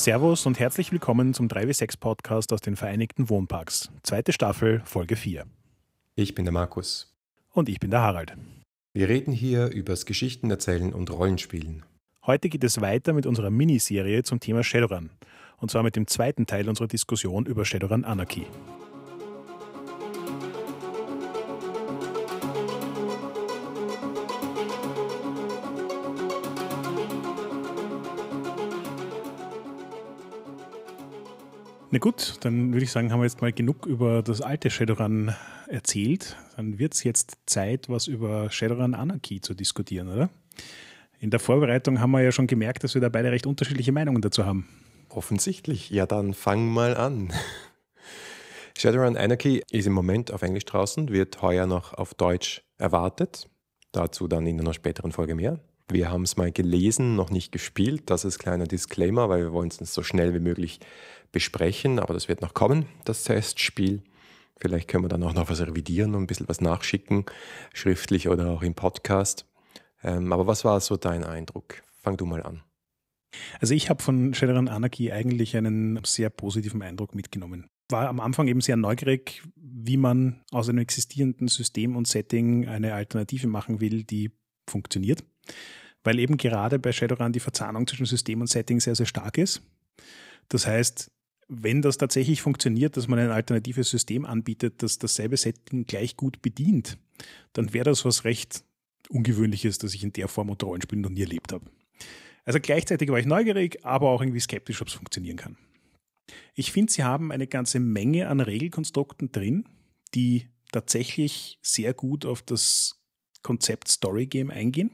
Servus und herzlich willkommen zum 3W6 Podcast aus den Vereinigten Wohnparks. Zweite Staffel, Folge 4. Ich bin der Markus. Und ich bin der Harald. Wir reden hier übers Geschichtenerzählen und Rollenspielen. Heute geht es weiter mit unserer Miniserie zum Thema Shadowrun. Und zwar mit dem zweiten Teil unserer Diskussion über Shadowrun Anarchy. Na gut, dann würde ich sagen, haben wir jetzt mal genug über das alte Shadowrun erzählt. Dann wird es jetzt Zeit, was über Shadowrun Anarchy zu diskutieren, oder? In der Vorbereitung haben wir ja schon gemerkt, dass wir da beide recht unterschiedliche Meinungen dazu haben. Offensichtlich. Ja, dann fang mal an. Shadowrun Anarchy ist im Moment auf Englisch draußen, wird heuer noch auf Deutsch erwartet. Dazu dann in einer späteren Folge mehr. Wir haben es mal gelesen, noch nicht gespielt. Das ist kleiner Disclaimer, weil wir wollen es so schnell wie möglich besprechen, aber das wird noch kommen, das Testspiel. Vielleicht können wir dann auch noch was revidieren und ein bisschen was nachschicken, schriftlich oder auch im Podcast. Ähm, aber was war so dein Eindruck? Fang du mal an. Also ich habe von Shadowrun Anarchy eigentlich einen sehr positiven Eindruck mitgenommen. War am Anfang eben sehr neugierig, wie man aus einem existierenden System und Setting eine Alternative machen will, die funktioniert. Weil eben gerade bei Shadowrun die Verzahnung zwischen System und Setting sehr, sehr stark ist. Das heißt, wenn das tatsächlich funktioniert, dass man ein alternatives System anbietet, das dasselbe Setting gleich gut bedient, dann wäre das was recht Ungewöhnliches, das ich in der Form unter Rollenspielen noch nie erlebt habe. Also gleichzeitig war ich neugierig, aber auch irgendwie skeptisch, ob es funktionieren kann. Ich finde, sie haben eine ganze Menge an Regelkonstrukten drin, die tatsächlich sehr gut auf das Konzept Story Game eingehen,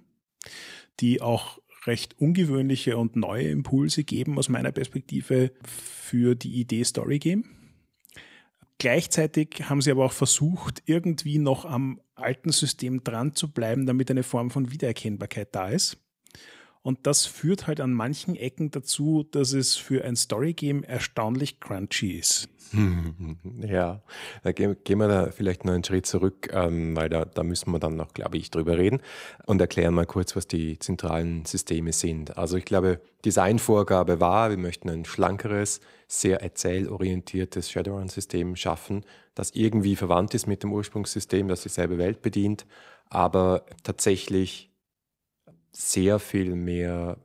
die auch recht ungewöhnliche und neue Impulse geben aus meiner Perspektive für die Idee Story Game. Gleichzeitig haben sie aber auch versucht, irgendwie noch am alten System dran zu bleiben, damit eine Form von Wiedererkennbarkeit da ist. Und das führt halt an manchen Ecken dazu, dass es für ein Story-Game erstaunlich crunchy ist. Ja, da gehen, wir da vielleicht noch einen Schritt zurück, ähm, weil da, da müssen wir dann noch, glaube ich, drüber reden und erklären mal kurz, was die zentralen Systeme sind. Also ich glaube, Designvorgabe war, wir möchten ein schlankeres, sehr erzählorientiertes Shadowrun-System schaffen, das irgendwie verwandt ist mit dem Ursprungssystem, das dieselbe Welt bedient, aber tatsächlich sehr viel mehr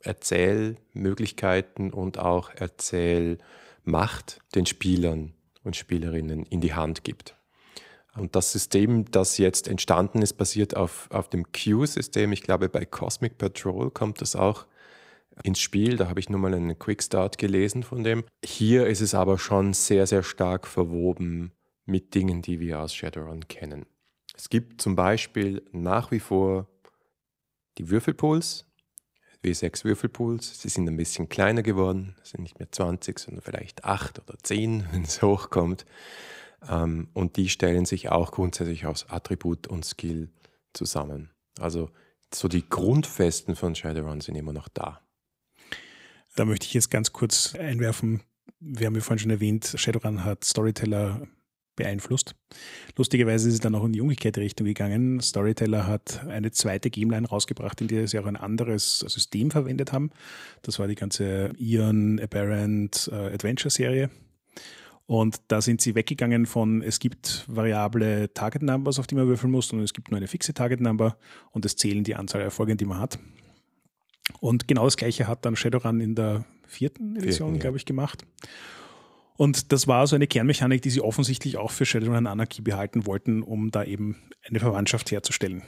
Erzählmöglichkeiten und auch Erzählmacht den Spielern und Spielerinnen in die Hand gibt. Und das System, das jetzt entstanden ist, basiert auf, auf dem Q-System. Ich glaube, bei Cosmic Patrol kommt das auch ins Spiel. Da habe ich nur mal einen Quickstart gelesen von dem. Hier ist es aber schon sehr, sehr stark verwoben mit Dingen, die wir aus Shadowrun kennen. Es gibt zum Beispiel nach wie vor die Würfelpools, W6 Würfelpools, sie sind ein bisschen kleiner geworden, sind nicht mehr 20, sondern vielleicht 8 oder 10, wenn es hochkommt. Ähm, und die stellen sich auch grundsätzlich aus Attribut und Skill zusammen. Also so die Grundfesten von Shadowrun sind immer noch da. Da möchte ich jetzt ganz kurz einwerfen. Wir haben ja vorhin schon erwähnt, Shadowrun hat Storyteller beeinflusst. Lustigerweise ist es dann auch in die umgekehrte Richtung gegangen. Storyteller hat eine zweite Gameline rausgebracht, in der sie auch ein anderes System verwendet haben. Das war die ganze Ion Apparent äh, Adventure Serie. Und da sind sie weggegangen von, es gibt variable Target Numbers, auf die man würfeln muss, und es gibt nur eine fixe Target Number und es zählen die Anzahl Erfolge, die man hat. Und genau das gleiche hat dann Shadowrun in der vierten Edition, ja. glaube ich, gemacht. Und das war so eine Kernmechanik, die sie offensichtlich auch für Shadowrun Anarchy behalten wollten, um da eben eine Verwandtschaft herzustellen.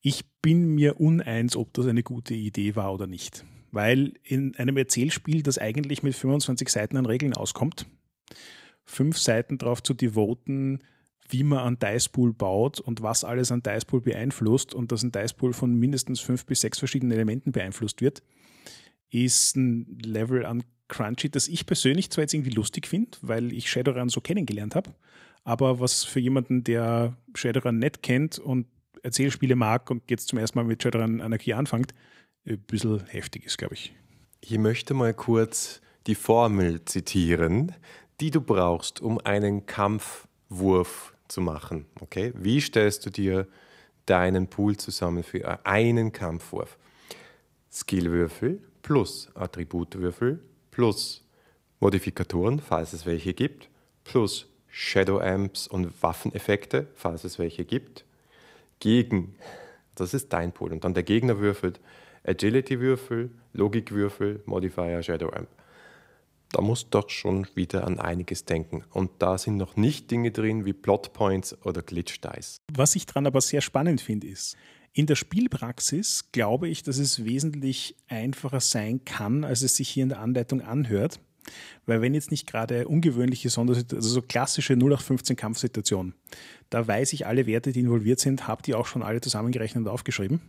Ich bin mir uneins, ob das eine gute Idee war oder nicht. Weil in einem Erzählspiel, das eigentlich mit 25 Seiten an Regeln auskommt, fünf Seiten darauf zu devoten, wie man an Dicepool baut und was alles an Dicepool beeinflusst und dass ein Dicepool von mindestens fünf bis sechs verschiedenen Elementen beeinflusst wird, ist ein Level an Crunchy, das ich persönlich zwar jetzt irgendwie lustig finde, weil ich Shadowrun so kennengelernt habe, aber was für jemanden, der Shadowrun nicht kennt und Erzählspiele mag und jetzt zum ersten Mal mit Shadowrun Anarchie anfängt, ein bisschen heftig ist, glaube ich. Ich möchte mal kurz die Formel zitieren, die du brauchst, um einen Kampfwurf zu machen. Okay? Wie stellst du dir deinen Pool zusammen für einen Kampfwurf? Skillwürfel plus Attributwürfel plus Modifikatoren, falls es welche gibt, plus Shadow Amps und Waffeneffekte, falls es welche gibt, gegen, das ist dein Pool. Und dann der Gegner würfelt Agility-Würfel, Logikwürfel, Modifier, Shadow Amp. Da musst du doch schon wieder an einiges denken. Und da sind noch nicht Dinge drin wie Plot Points oder Glitch Dice. Was ich dran aber sehr spannend finde, ist, in der Spielpraxis glaube ich, dass es wesentlich einfacher sein kann, als es sich hier in der Anleitung anhört. Weil wenn jetzt nicht gerade ungewöhnliche Sondersituationen, also so klassische 0815 Kampfsituationen, da weiß ich alle Werte, die involviert sind, habe die auch schon alle zusammengerechnet und aufgeschrieben.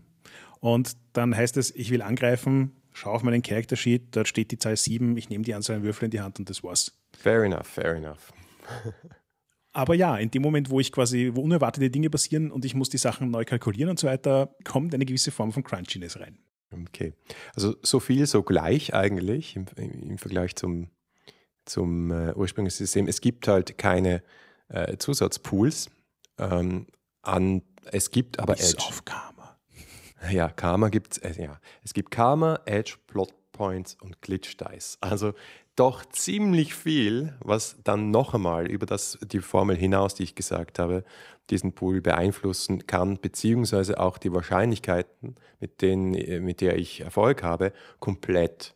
Und dann heißt es, ich will angreifen, schau auf meinen Character Sheet, dort steht die Zahl 7, ich nehme die Anzahl an Würfel in die Hand und das war's. Fair enough, fair enough. Aber ja, in dem Moment, wo ich quasi, wo unerwartete Dinge passieren und ich muss die Sachen neu kalkulieren und so weiter, kommt eine gewisse Form von Crunchiness rein. Okay. Also so viel, so gleich eigentlich im, im Vergleich zum, zum äh, ursprünglichen System. Es gibt halt keine äh, Zusatzpools. Ähm, an, es gibt aber Bis Edge. auf Karma. Ja, Karma gibt es, äh, ja. Es gibt Karma, Edge, Plot Points und Glitch Dice. Also doch ziemlich viel, was dann noch einmal über das, die Formel hinaus, die ich gesagt habe, diesen Pool beeinflussen kann, beziehungsweise auch die Wahrscheinlichkeiten, mit, denen, äh, mit der ich Erfolg habe, komplett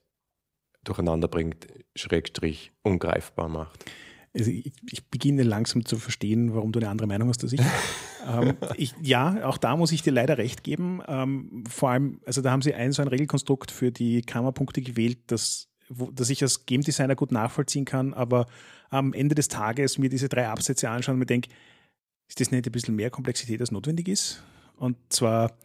durcheinander bringt, Schrägstrich ungreifbar macht. Also ich, ich, beginne langsam zu verstehen, warum du eine andere Meinung hast als ich. ähm, ich. Ja, auch da muss ich dir leider recht geben. Ähm, vor allem, also da haben sie ein so ein Regelkonstrukt für die Kammerpunkte gewählt, das wo, dass ich als Game Designer gut nachvollziehen kann, aber am Ende des Tages mir diese drei Absätze anschauen und mir denke, ist das nicht ein bisschen mehr Komplexität, als notwendig ist? Und zwar,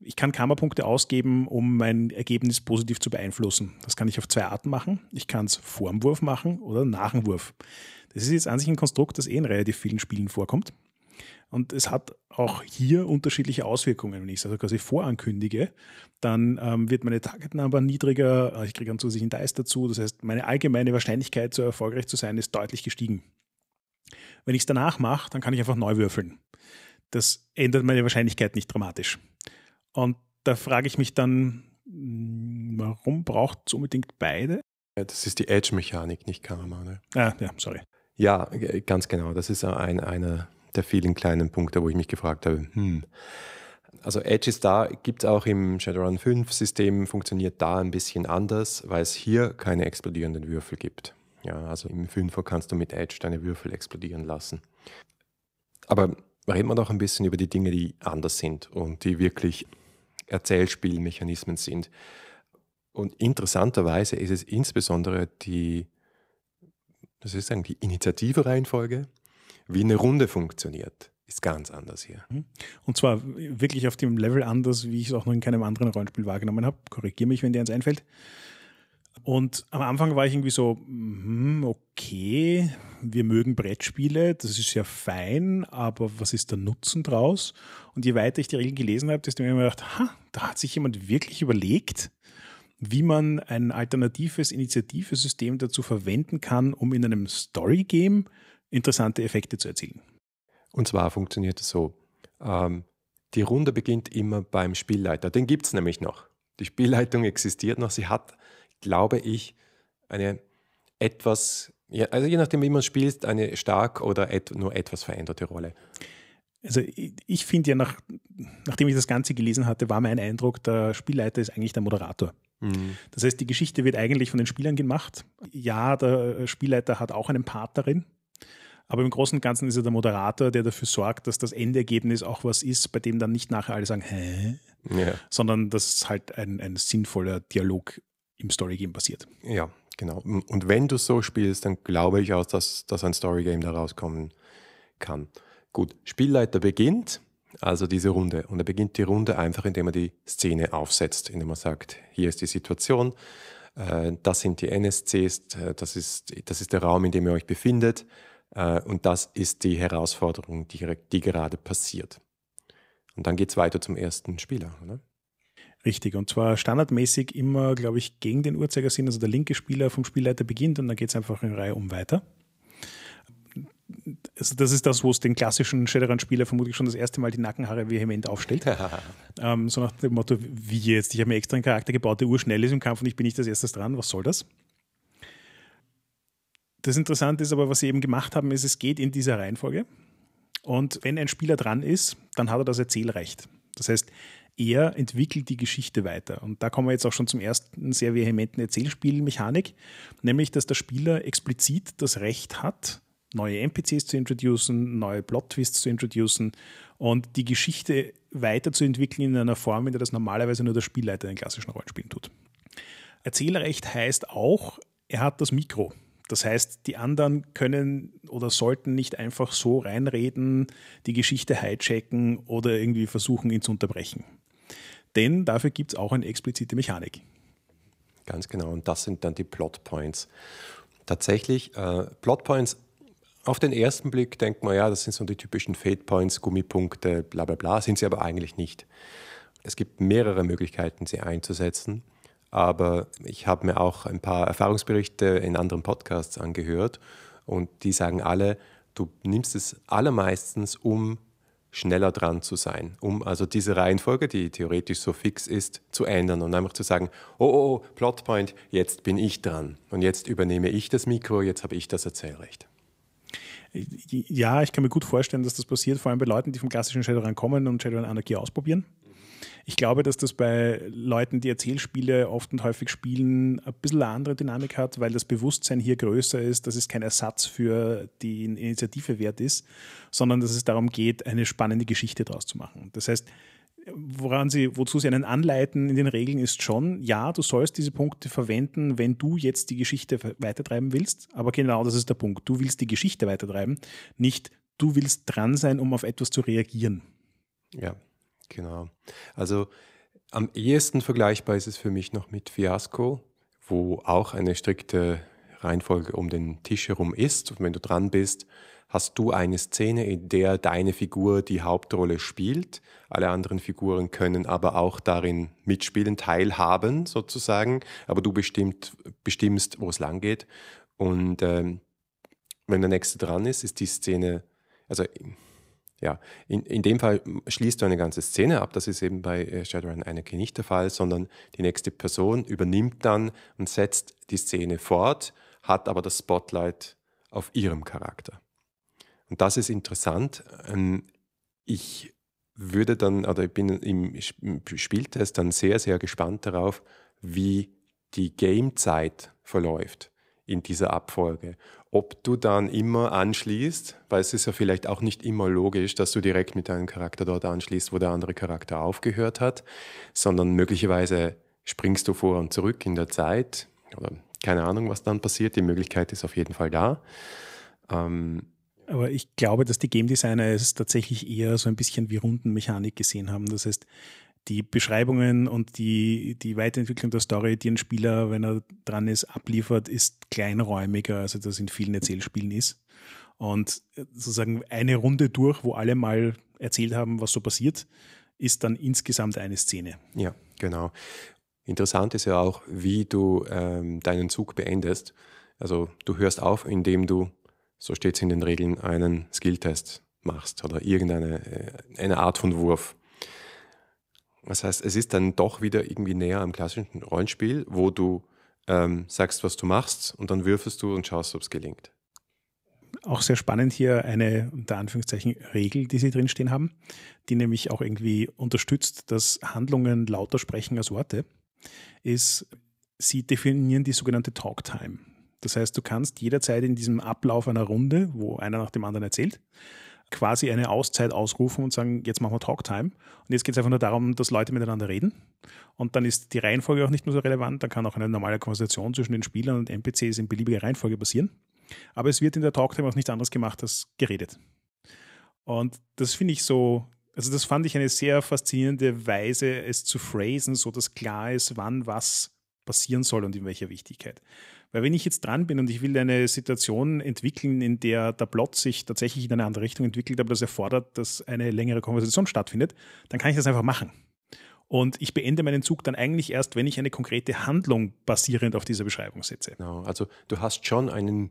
ich kann Kammerpunkte ausgeben, um mein Ergebnis positiv zu beeinflussen. Das kann ich auf zwei Arten machen. Ich kann es vor dem Wurf machen oder nach dem Wurf. Das ist jetzt an sich ein Konstrukt, das eh in relativ vielen Spielen vorkommt. Und es hat auch hier unterschiedliche Auswirkungen. Wenn ich es also quasi vorankündige, dann ähm, wird meine Target Number niedriger, äh, ich kriege einen zusätzlichen Dice dazu. Das heißt, meine allgemeine Wahrscheinlichkeit, so erfolgreich zu sein, ist deutlich gestiegen. Wenn ich es danach mache, dann kann ich einfach neu würfeln. Das ändert meine Wahrscheinlichkeit nicht dramatisch. Und da frage ich mich dann, hm, warum braucht es unbedingt beide? Das ist die Edge-Mechanik, nicht Karma. Ne? Ah, ja, sorry. Ja, ganz genau. Das ist ein, einer der vielen kleinen Punkte, wo ich mich gefragt habe, hm. Also Edge ist da, gibt es auch im Shadowrun 5 System, funktioniert da ein bisschen anders, weil es hier keine explodierenden Würfel gibt. Ja, also im 5er kannst du mit Edge deine Würfel explodieren lassen. Aber reden wir doch ein bisschen über die Dinge, die anders sind und die wirklich Erzählspielmechanismen sind. Und interessanterweise ist es insbesondere die, das ist eigentlich die Initiative-Reihenfolge, wie eine Runde funktioniert, ist ganz anders hier. Mhm. Und zwar wirklich auf dem Level anders, wie ich es auch noch in keinem anderen Rollenspiel wahrgenommen habe. Korrigiere mich, wenn dir eins einfällt. Und am Anfang war ich irgendwie so, mm, okay, wir mögen Brettspiele, das ist ja fein, aber was ist der Nutzen draus? Und je weiter ich die Regeln gelesen habe, desto mehr habe ich mir gedacht, ha, da hat sich jemand wirklich überlegt, wie man ein alternatives Initiativesystem dazu verwenden kann, um in einem Story-Game interessante Effekte zu erzielen. Und zwar funktioniert es so. Ähm, die Runde beginnt immer beim Spielleiter. Den gibt es nämlich noch. Die Spielleitung existiert noch. Sie hat, glaube ich, eine etwas, also je nachdem, wie man spielt, eine stark oder et, nur etwas veränderte Rolle. Also ich, ich finde ja, nach, nachdem ich das Ganze gelesen hatte, war mein Eindruck, der Spielleiter ist eigentlich der Moderator. Mhm. Das heißt, die Geschichte wird eigentlich von den Spielern gemacht. Ja, der Spielleiter hat auch einen Part darin, aber im Großen und Ganzen ist er der Moderator, der dafür sorgt, dass das Endergebnis auch was ist, bei dem dann nicht nachher alle sagen, hä? Ja. Sondern dass halt ein, ein sinnvoller Dialog im Storygame passiert. Ja, genau. Und wenn du so spielst, dann glaube ich auch, dass, dass ein Storygame da rauskommen kann. Gut, Spielleiter beginnt, also diese Runde. Und er beginnt die Runde einfach, indem er die Szene aufsetzt, indem er sagt, hier ist die Situation, äh, das sind die NSCs, äh, das ist, das ist der Raum, in dem ihr euch befindet. Äh, und das ist die Herausforderung, die, die gerade passiert. Und dann geht es weiter zum ersten Spieler, oder? Richtig, und zwar standardmäßig immer, glaube ich, gegen den Uhrzeigersinn. Also der linke Spieler vom Spielleiter beginnt und dann geht es einfach in Reihe um weiter. also das ist das, wo es den klassischen Shadowrun-Spieler vermutlich schon das erste Mal die Nackenhaare vehement aufstellt. ähm, so nach dem Motto, wie jetzt, ich habe mir extra einen Charakter gebaut, der urschnell ist im Kampf und ich bin nicht als erstes dran, was soll das? Das Interessante ist aber, was sie eben gemacht haben, ist, es geht in dieser Reihenfolge. Und wenn ein Spieler dran ist, dann hat er das Erzählrecht. Das heißt, er entwickelt die Geschichte weiter. Und da kommen wir jetzt auch schon zum ersten sehr vehementen Erzählspielmechanik, nämlich dass der Spieler explizit das Recht hat, neue NPCs zu introducen, neue Plot-Twists zu introducen und die Geschichte weiterzuentwickeln in einer Form, in der das normalerweise nur der Spielleiter in klassischen Rollenspielen tut. Erzählrecht heißt auch, er hat das Mikro. Das heißt, die anderen können oder sollten nicht einfach so reinreden, die Geschichte hijacken oder irgendwie versuchen, ihn zu unterbrechen. Denn dafür gibt es auch eine explizite Mechanik. Ganz genau, und das sind dann die Plot Points. Tatsächlich, äh, Plot Points, auf den ersten Blick denkt man, ja, das sind so die typischen Fate Points, Gummipunkte, bla bla bla, sind sie aber eigentlich nicht. Es gibt mehrere Möglichkeiten, sie einzusetzen. Aber ich habe mir auch ein paar Erfahrungsberichte in anderen Podcasts angehört und die sagen alle, du nimmst es allermeistens, um schneller dran zu sein, um also diese Reihenfolge, die theoretisch so fix ist, zu ändern und einfach zu sagen, oh, oh, oh Plotpoint, jetzt bin ich dran und jetzt übernehme ich das Mikro, jetzt habe ich das Erzählrecht. Ja, ich kann mir gut vorstellen, dass das passiert, vor allem bei Leuten, die vom klassischen Shadowrun kommen und Shadowrun Anarchie ausprobieren. Ich glaube, dass das bei Leuten, die Erzählspiele oft und häufig spielen, ein bisschen eine andere Dynamik hat, weil das Bewusstsein hier größer ist, dass es kein Ersatz für die Initiative wert ist, sondern dass es darum geht, eine spannende Geschichte daraus zu machen. Das heißt, woran sie, wozu sie einen anleiten in den Regeln ist schon, ja, du sollst diese Punkte verwenden, wenn du jetzt die Geschichte weitertreiben willst. Aber genau das ist der Punkt. Du willst die Geschichte weitertreiben, nicht du willst dran sein, um auf etwas zu reagieren. Ja, Genau. Also am ehesten vergleichbar ist es für mich noch mit Fiasco, wo auch eine strikte Reihenfolge um den Tisch herum ist. Und wenn du dran bist, hast du eine Szene, in der deine Figur die Hauptrolle spielt. Alle anderen Figuren können aber auch darin mitspielen, teilhaben sozusagen. Aber du bestimmt, bestimmst, wo es lang geht. Und ähm, wenn der nächste dran ist, ist die Szene, also ja, in, in dem Fall schließt du eine ganze Szene ab. Das ist eben bei äh, Shadowrun Anarchy nicht der Fall, sondern die nächste Person übernimmt dann und setzt die Szene fort, hat aber das Spotlight auf ihrem Charakter. Und das ist interessant. Ähm, ich würde dann, oder ich bin im Spieltest dann sehr, sehr gespannt darauf, wie die Gamezeit verläuft in dieser Abfolge. Ob du dann immer anschließt, weil es ist ja vielleicht auch nicht immer logisch, dass du direkt mit deinem Charakter dort anschließt, wo der andere Charakter aufgehört hat, sondern möglicherweise springst du vor und zurück in der Zeit oder keine Ahnung, was dann passiert. Die Möglichkeit ist auf jeden Fall da. Ähm, aber ich glaube, dass die Game Designer es tatsächlich eher so ein bisschen wie Rundenmechanik gesehen haben. Das heißt, die Beschreibungen und die, die Weiterentwicklung der Story, die ein Spieler, wenn er dran ist, abliefert, ist kleinräumiger, als das in vielen Erzählspielen ist. Und sozusagen eine Runde durch, wo alle mal erzählt haben, was so passiert, ist dann insgesamt eine Szene. Ja, genau. Interessant ist ja auch, wie du ähm, deinen Zug beendest. Also du hörst auf, indem du, so steht es in den Regeln, einen Skilltest machst oder irgendeine äh, eine Art von Wurf. Das heißt, es ist dann doch wieder irgendwie näher am klassischen Rollenspiel, wo du ähm, sagst, was du machst und dann würfelst du und schaust, ob es gelingt. Auch sehr spannend hier eine unter Anführungszeichen Regel, die Sie drinstehen haben, die nämlich auch irgendwie unterstützt, dass Handlungen lauter sprechen als Worte, ist, Sie definieren die sogenannte Talktime. Das heißt, du kannst jederzeit in diesem Ablauf einer Runde, wo einer nach dem anderen erzählt, quasi eine Auszeit ausrufen und sagen, jetzt machen wir Talktime. Und jetzt geht es einfach nur darum, dass Leute miteinander reden. Und dann ist die Reihenfolge auch nicht mehr so relevant. Dann kann auch eine normale Konversation zwischen den Spielern und NPCs in beliebiger Reihenfolge passieren. Aber es wird in der Talktime auch nichts anderes gemacht als geredet. Und das finde ich so, also das fand ich eine sehr faszinierende Weise, es zu phrasen, so dass klar ist, wann was passieren soll und in welcher Wichtigkeit. Weil wenn ich jetzt dran bin und ich will eine Situation entwickeln, in der der Plot sich tatsächlich in eine andere Richtung entwickelt, aber das erfordert, dass eine längere Konversation stattfindet, dann kann ich das einfach machen. Und ich beende meinen Zug dann eigentlich erst, wenn ich eine konkrete Handlung basierend auf dieser Beschreibung setze. Genau, also du hast schon einen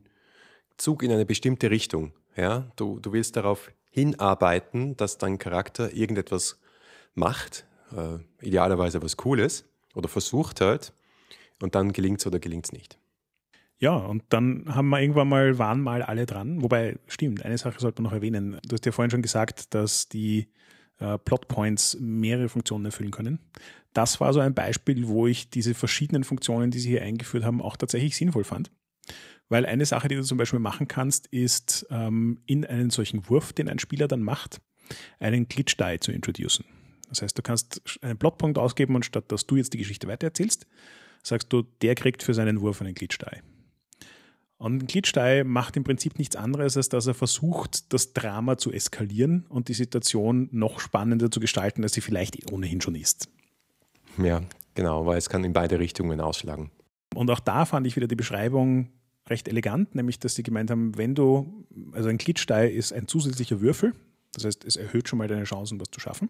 Zug in eine bestimmte Richtung. Ja, du, du willst darauf hinarbeiten, dass dein Charakter irgendetwas macht, äh, idealerweise was Cooles oder versucht halt, und dann gelingt es oder gelingt es nicht. Ja, und dann haben wir irgendwann mal, waren mal alle dran. Wobei, stimmt, eine Sache sollte man noch erwähnen. Du hast ja vorhin schon gesagt, dass die äh, Plotpoints mehrere Funktionen erfüllen können. Das war so ein Beispiel, wo ich diese verschiedenen Funktionen, die sie hier eingeführt haben, auch tatsächlich sinnvoll fand. Weil eine Sache, die du zum Beispiel machen kannst, ist ähm, in einen solchen Wurf, den ein Spieler dann macht, einen Glitch-Die zu introducen. Das heißt, du kannst einen Plotpunkt ausgeben und statt dass du jetzt die Geschichte weitererzählst, sagst du, der kriegt für seinen Wurf einen Glitch-Die. Und ein Glitch-Die macht im Prinzip nichts anderes, als dass er versucht, das Drama zu eskalieren und die Situation noch spannender zu gestalten, als sie vielleicht ohnehin schon ist. Ja, genau, weil es kann in beide Richtungen ausschlagen. Und auch da fand ich wieder die Beschreibung recht elegant, nämlich dass sie gemeint haben, wenn du, also ein Glitch-Die ist ein zusätzlicher Würfel, das heißt, es erhöht schon mal deine Chancen, was zu schaffen,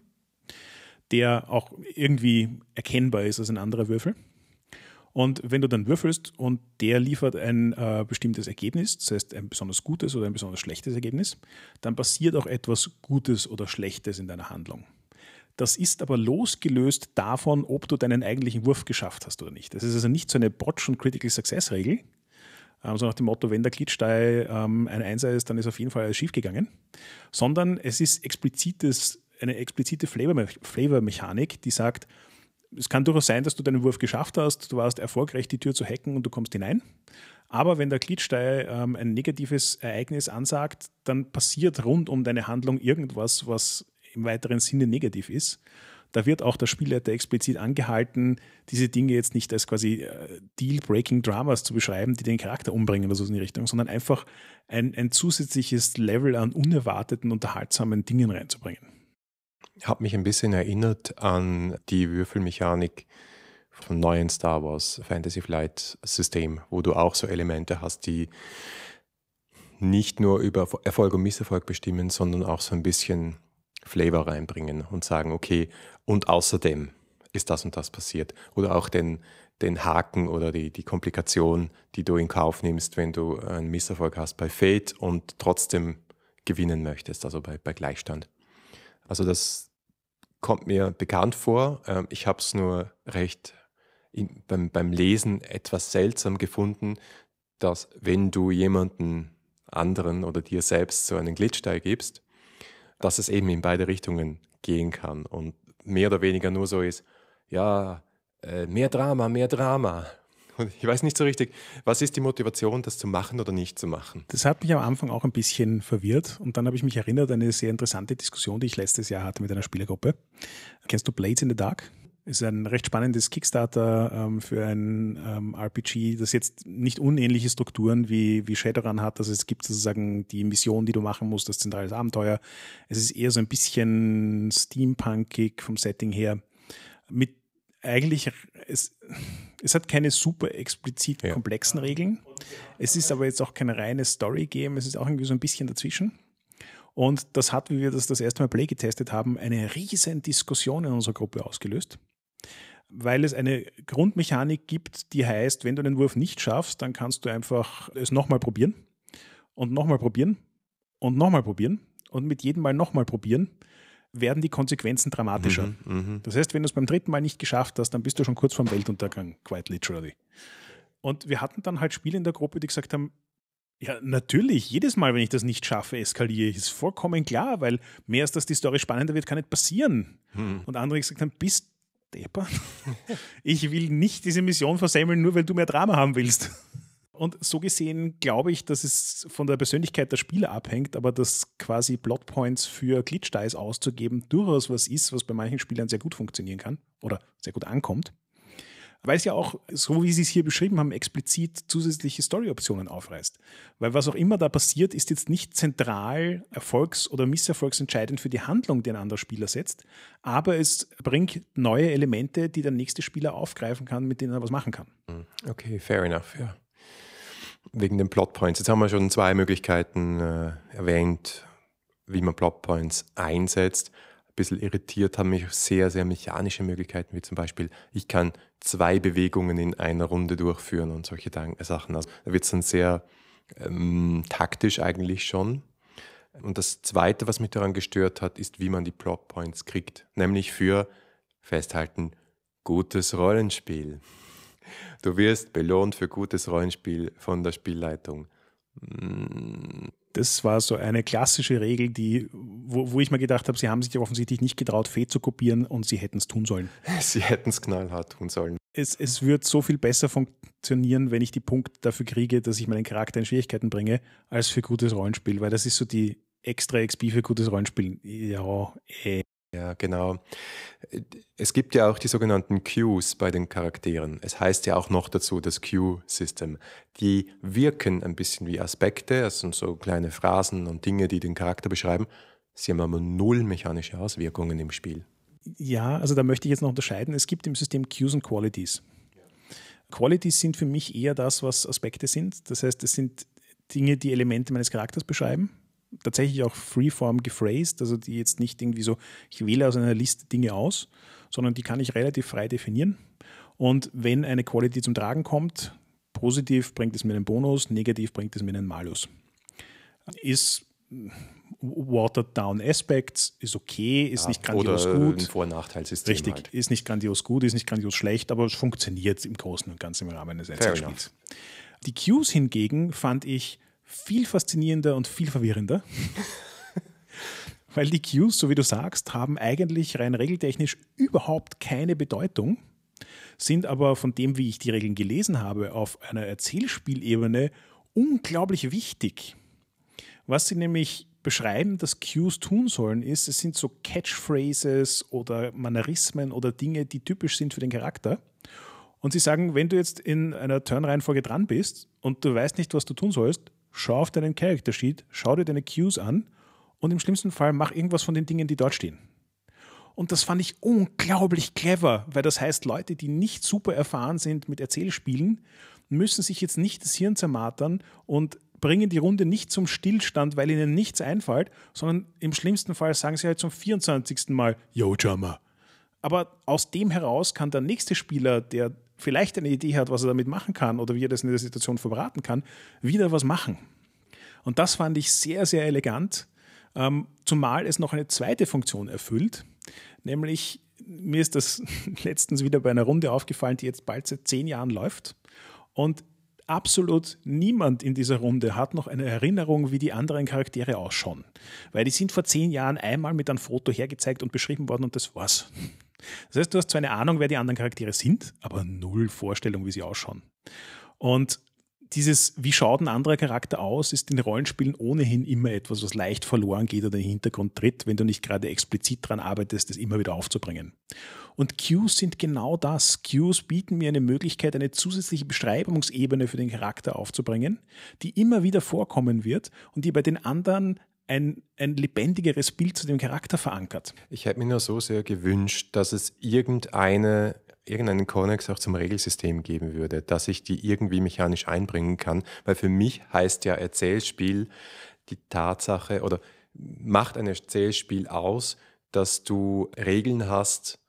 der auch irgendwie erkennbar ist als ein anderer Würfel. Und wenn du dann würfelst und der liefert ein äh, bestimmtes Ergebnis, das heißt ein besonders gutes oder ein besonders schlechtes Ergebnis, dann passiert auch etwas Gutes oder Schlechtes in deiner Handlung. Das ist aber losgelöst davon, ob du deinen eigentlichen Wurf geschafft hast oder nicht. Das ist also nicht so eine Botch- und Critical Success-Regel, ähm, so nach dem Motto, wenn der Glitchstei ähm, ein Einser ist, dann ist auf jeden Fall alles schiefgegangen, sondern es ist explizites, eine explizite Flavor-Mechanik, die sagt, es kann durchaus sein, dass du deinen Wurf geschafft hast, du warst erfolgreich, die Tür zu hacken und du kommst hinein. Aber wenn der Glitchstei ähm, ein negatives Ereignis ansagt, dann passiert rund um deine Handlung irgendwas, was im weiteren Sinne negativ ist da wird auch der Spielleiter explizit angehalten, diese Dinge jetzt nicht als quasi äh, Deal-Breaking Dramas zu beschreiben, die den Charakter umbringen oder so in die Richtung, sondern einfach ein, ein zusätzliches Level an unerwarteten, unterhaltsamen Dingen reinzubringen. Hat mich ein bisschen erinnert an die Würfelmechanik vom neuen Star Wars Fantasy Flight System, wo du auch so Elemente hast, die nicht nur über Erfolg und Misserfolg bestimmen, sondern auch so ein bisschen Flavor reinbringen und sagen, okay, und außerdem ist das und das passiert. Oder auch den, den Haken oder die, die Komplikation, die du in Kauf nimmst, wenn du einen Misserfolg hast bei Fate und trotzdem gewinnen möchtest, also bei, bei Gleichstand. Also das kommt mir bekannt vor. Ähm, ich habe es nur recht in, beim, beim Lesen etwas seltsam gefunden, dass wenn du jemanden anderen oder dir selbst so einen Glitch-Teil gibst, dass es eben in beide Richtungen gehen kann und mehr oder weniger nur so ist, ja, äh, mehr Drama, mehr Drama. Und ich weiß nicht so richtig, was ist die Motivation, das zu machen oder nicht zu machen? Das hat mich am Anfang auch ein bisschen verwirrt und dann habe ich mich erinnert an eine sehr interessante Diskussion, die ich letztes Jahr hatte mit einer Spielergruppe. Kennst du Blades in the Dark? ist ein recht spannendes Kickstarter ähm, für ein ähm, RPG, das jetzt nicht unähnliche Strukturen wie, wie Shadowrun hat. Also es gibt sozusagen die Mission, die du machen musst, das zentrales Abenteuer. Es ist eher so ein bisschen steampunkig vom Setting her. Mit eigentlich, es, es hat keine super explizit ja. komplexen Regeln. Es ist aber jetzt auch kein reines Story-Game. Es ist auch irgendwie so ein bisschen dazwischen. Und das hat, wie wir das das erste Mal Play getestet haben, eine riesen Diskussion in unserer Gruppe ausgelöst weil es eine Grundmechanik gibt, die heißt, wenn du den Wurf nicht schaffst, dann kannst du einfach es nochmal probieren und nochmal probieren und nochmal probieren und mit jedem Mal nochmal probieren werden die Konsequenzen dramatischer. Mhm, mhm, das heißt, wenn du es beim dritten Mal nicht geschafft hast, dann bist du schon kurz vorm Weltuntergang, quite literally. Und wir hatten dann halt Spiele in der Gruppe, die gesagt haben, ja, natürlich, jedes Mal, wenn ich das nicht schaffe, eskaliere ich. Ist vollkommen klar, weil mehr als dass die Story spannender wird, kann nicht passieren. Hm. Und andere gesagt haben, bist Depper. Ich will nicht diese Mission versemmeln, nur weil du mehr Drama haben willst. Und so gesehen glaube ich, dass es von der Persönlichkeit der Spieler abhängt, aber dass quasi Plotpoints für Glitch-Dice auszugeben durchaus was ist, was bei manchen Spielern sehr gut funktionieren kann oder sehr gut ankommt weil es ja auch, so wie Sie es hier beschrieben haben, explizit zusätzliche Story-Optionen aufreißt. Weil was auch immer da passiert, ist jetzt nicht zentral erfolgs- oder misserfolgsentscheidend für die Handlung, die ein anderer Spieler setzt, aber es bringt neue Elemente, die der nächste Spieler aufgreifen kann, mit denen er was machen kann. Hm, okay, fair enough, ja. Wegen den Plotpoints. Jetzt haben wir schon zwei Möglichkeiten äh, erwähnt, wie man Plotpoints einsetzt ein bisschen irritiert haben mich sehr, sehr mechanische Möglichkeiten, wie zum Beispiel, ich kann zwei Bewegungen in einer Runde durchführen und solche Sachen. Also da wird es dann sehr ähm, taktisch eigentlich schon. Und das Zweite, was mich daran gestört hat, ist, wie man die Plotpoints kriegt. Nämlich für, festhalten, gutes Rollenspiel. Du wirst belohnt für gutes Rollenspiel von der Spielleitung. Das war so eine klassische Regel, die, wo, wo ich mir gedacht habe, sie haben sich offensichtlich nicht getraut, Fee zu kopieren und sie hätten es tun sollen. Sie hätten es knallhart tun sollen. Es, es wird so viel besser funktionieren, wenn ich die Punkte dafür kriege, dass ich meinen Charakter in Schwierigkeiten bringe, als für gutes Rollenspiel, weil das ist so die extra XP für gutes Rollenspiel. Ja, eh. Ja, genau. Es gibt ja auch die sogenannten Cues bei den Charakteren. Es heißt ja auch noch dazu das Cue-System. Die wirken ein bisschen wie Aspekte, das sind so kleine Phrasen und Dinge, die den Charakter beschreiben. Sie haben aber null mechanische Auswirkungen im Spiel. Ja, also da möchte ich jetzt noch unterscheiden. Es gibt im System Cues und Qualities. Qualities sind für mich eher das, was Aspekte sind. Das heißt, es sind Dinge, die Elemente meines Charakters beschreiben tatsächlich auch freeform gephrased, also die jetzt nicht irgendwie so, ich wähle aus einer Liste Dinge aus, sondern die kann ich relativ frei definieren. Und wenn eine Quality zum Tragen kommt, positiv bringt es mir einen Bonus, negativ bringt es mir einen Malus. Ist watered down Aspects, ist okay, ist ja, nicht grandios oder gut. Ein Vor- und Nachteilsystem. Richtig, halt. ist nicht grandios gut, ist nicht grandios schlecht, aber es funktioniert im Großen und Ganzen im Rahmen eines Einzelspiels. Die Cues hingegen fand ich viel faszinierender und viel verwirrender. Weil die Cues, so wie du sagst, haben eigentlich rein regeltechnisch überhaupt keine Bedeutung, sind aber von dem, wie ich die Regeln gelesen habe, auf einer Erzählspielebene unglaublich wichtig. Was sie nämlich beschreiben, dass Cues tun sollen, ist, es sind so Catchphrases oder Mannerismen oder Dinge, die typisch sind für den Charakter. Und sie sagen, wenn du jetzt in einer Turnreihenfolge dran bist und du weißt nicht, was du tun sollst, schau auf deinen Character Sheet, schau dir deine Cues an und im schlimmsten Fall mach irgendwas von den Dingen, die dort stehen. Und das fand ich unglaublich clever, weil das heißt, Leute, die nicht super erfahren sind mit Erzählspielen, müssen sich jetzt nicht das Hirn zermatern und bringen die Runde nicht zum Stillstand, weil ihnen nichts einfällt, sondern im schlimmsten Fall sagen sie halt zum 24. Mal, Yo, Jammer. Aber aus dem heraus kann der nächste Spieler, der vielleicht eine Idee hat, was er damit machen kann oder wie er das in der Situation verbraten kann, wieder was machen. Und das fand ich sehr, sehr elegant, ähm, zumal es noch eine zweite Funktion erfüllt, nämlich mir ist das letztens wieder bei einer Runde aufgefallen, die jetzt bald seit zehn Jahren läuft. Und absolut niemand in dieser Runde hat noch eine Erinnerung, wie die anderen Charaktere ausschauen. Weil die sind vor zehn Jahren einmal mit einem Foto hergezeigt und beschrieben worden und das war's. Das heißt, du hast zwar eine Ahnung, wer die anderen Charaktere sind, aber null Vorstellung, wie sie ausschauen. Und dieses, wie schaut ein anderer Charakter aus, ist in Rollenspielen ohnehin immer etwas, was leicht verloren geht oder in den Hintergrund tritt, wenn du nicht gerade explizit daran arbeitest, das immer wieder aufzubringen. Und Cues sind genau das. Cues bieten mir eine Möglichkeit, eine zusätzliche Beschreibungsebene für den Charakter aufzubringen, die immer wieder vorkommen wird und die bei den anderen ein, ein lebendigeres Bild zu dem Charakter verankert. Ich hätte mir nur so sehr gewünscht, dass es irgendeine irgendeinen Connex auch zum Regelsystem geben würde, dass ich die irgendwie mechanisch einbringen kann, weil für mich heißt ja Erzählspiel die Tatsache oder macht ein Erzählspiel aus, dass du Regeln hast,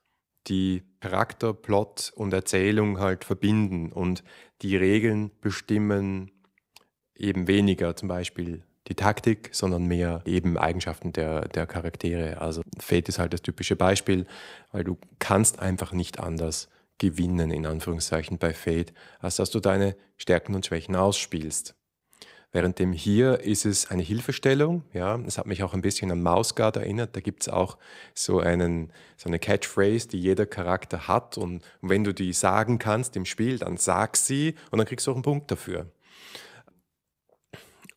die Charakter, Plot und Erzählung halt verbinden. Und die Regeln bestimmen eben weniger zum Beispiel die Taktik, sondern mehr eben Eigenschaften der, der Charaktere. Also Fate ist halt das typische Beispiel, weil du kannst einfach nicht anders gewinnen, in Anführungszeichen, bei Fate, als dass du deine Stärken und Schwächen ausspielst. Währenddem hier ist es eine Hilfestellung, ja, es hat mich auch ein bisschen an Mausguard erinnert, da gibt es auch so, einen, so eine Catchphrase, die jeder Charakter hat und wenn du die sagen kannst im Spiel, dann sag sie und dann kriegst du auch einen Punkt dafür.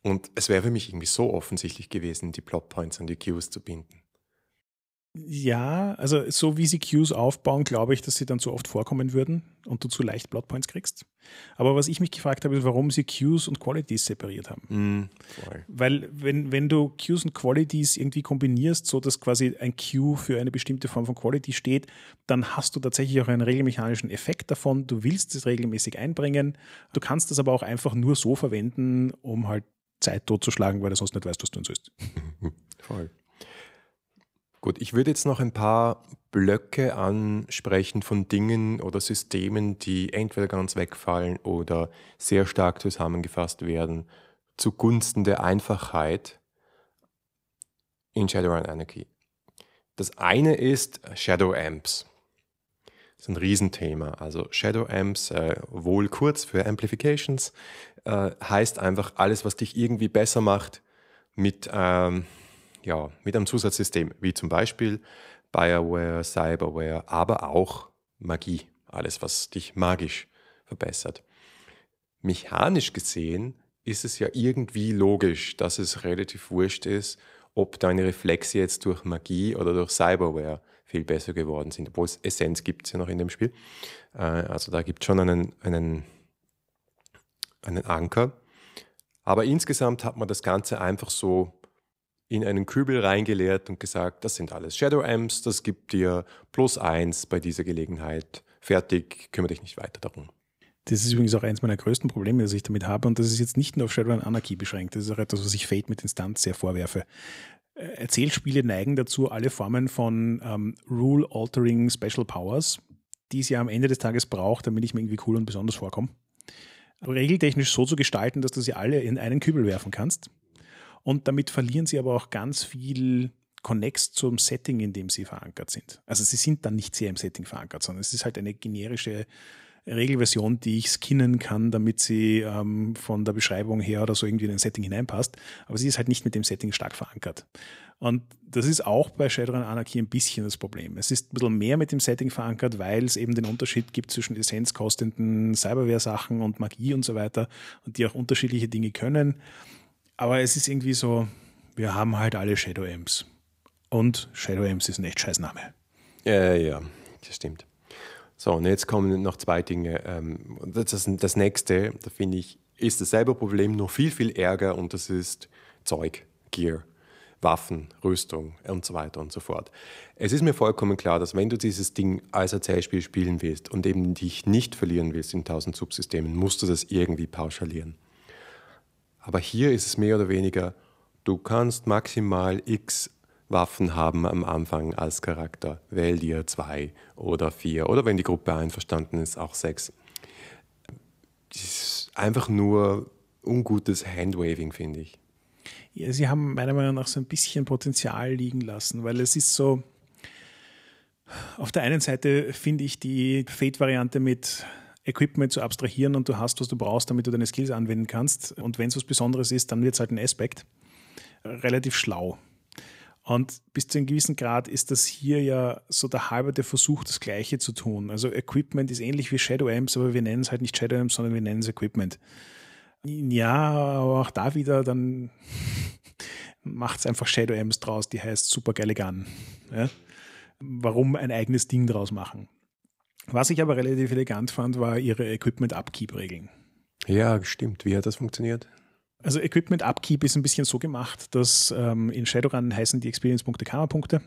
Und es wäre für mich irgendwie so offensichtlich gewesen, die Plotpoints an die Cues zu binden. Ja, also so wie sie Cues aufbauen, glaube ich, dass sie dann zu oft vorkommen würden und du zu leicht Plotpoints kriegst. Aber was ich mich gefragt habe, ist, warum sie Cues und Qualities separiert haben. Mm, Weil wenn, wenn du Cues und Qualities irgendwie kombinierst, so dass quasi ein Cue für eine bestimmte Form von Quality steht, dann hast du tatsächlich auch einen regelmechanischen Effekt davon. Du willst es regelmäßig einbringen. Du kannst das aber auch einfach nur so verwenden, um halt Zeit totzuschlagen, weil du sonst nicht weißt, was du tun sollst. Voll. Gut, ich würde jetzt noch ein paar Blöcke ansprechen von Dingen oder Systemen, die entweder ganz wegfallen oder sehr stark zusammengefasst werden, zugunsten der Einfachheit. in Shadowrun Anarchy. Das eine ist Shadow Amps. Das ist ein Riesenthema. Also Shadow Amps, äh, wohl kurz für Amplifications, äh, heißt einfach alles, was dich irgendwie besser macht mit, ähm, ja, mit einem Zusatzsystem, wie zum Beispiel Bioware, Cyberware, aber auch Magie. Alles, was dich magisch verbessert. Mechanisch gesehen ist es ja irgendwie logisch, dass es relativ wurscht ist, ob deine Reflexe jetzt durch Magie oder durch Cyberware viel besser geworden sind, obwohl es Essenz gibt es ja noch in dem Spiel. Äh, also da gibt es schon einen, einen, einen Anker. Aber insgesamt hat man das Ganze einfach so in einen Kübel reingeleert und gesagt, das sind alles Shadow Amps, das gibt dir plus eins bei dieser Gelegenheit. Fertig, kümmere dich nicht weiter darum. Das ist übrigens auch eines meiner größten Probleme, das ich damit habe. Und das ist jetzt nicht nur auf Shadowrun Anarchy beschränkt. Das ist auch etwas, was ich Fate mit Instanz sehr vorwerfe. Äh, Erzählspiele neigen dazu, alle Formen von ähm, Rule-Altering Special Powers, die es ja am Ende des Tages braucht, damit ich mir irgendwie cool und besonders vorkomme, regeltechnisch so zu gestalten, dass du sie alle in einen Kübel werfen kannst. Und damit verlieren sie aber auch ganz viel Connex zum Setting, in dem sie verankert sind. Also sie sind dann nicht sehr im Setting verankert, sondern es ist halt eine generische Regelversion, die ich skinnen kann, damit sie ähm, von der Beschreibung her oder so irgendwie in ein Setting hineinpasst. Aber sie ist halt nicht mit dem Setting stark verankert. Und das ist auch bei Shadowrun Anarchy ein bisschen das Problem. Es ist ein bisschen mehr mit dem Setting verankert, weil es eben den Unterschied gibt zwischen essenzkostenden Cyberware-Sachen und Magie und so weiter und die auch unterschiedliche Dinge können. Aber es ist irgendwie so, wir haben halt alle Shadow Amps. Und Shadow Amps ist ein echt scheiß Name. Ja, ja, das stimmt. So, und jetzt kommen noch zwei Dinge. Ähm, das, das nächste, da finde ich, ist dasselbe Problem, nur viel, viel ärger und das ist Zeug, Gear, Waffen, Rüstung und so weiter und so fort. Es ist mir vollkommen klar, dass wenn du dieses Ding als Erzählspiel spielen willst und eben dich nicht verlieren willst in tausend Subsystemen, musst du das irgendwie pauschalieren. Aber hier ist es mehr oder weniger, du kannst maximal x Waffen haben am Anfang als Charakter. Wähl dir zwei oder vier oder wenn die Gruppe einverstanden ist, auch sechs. Das ist einfach nur ungutes Handwaving, finde ich. Ja, sie haben meiner Meinung nach so ein bisschen Potenzial liegen lassen, weil es ist so, auf der einen Seite finde ich die Fate-Variante mit Equipment zu abstrahieren und du hast, was du brauchst, damit du deine Skills anwenden kannst. Und wenn es was Besonderes ist, dann wird es halt ein Aspekt. Relativ schlau. Und bis zu einem gewissen Grad ist das hier ja so der halbe Versuch, das Gleiche zu tun. Also Equipment ist ähnlich wie Shadow Amps, aber wir nennen es halt nicht Shadow Amps, sondern wir nennen es Equipment. Ja, aber auch da wieder, dann macht es einfach Shadow Amps draus, die heißt super Gun. Ja? Warum ein eigenes Ding draus machen? Was ich aber relativ elegant fand, war ihre Equipment-Upkeep-Regeln. Ja, stimmt. Wie hat das funktioniert? Also Equipment Upkeep ist ein bisschen so gemacht, dass ähm, in Shadowrun heißen die Experience-Punkte Karma-Punkte.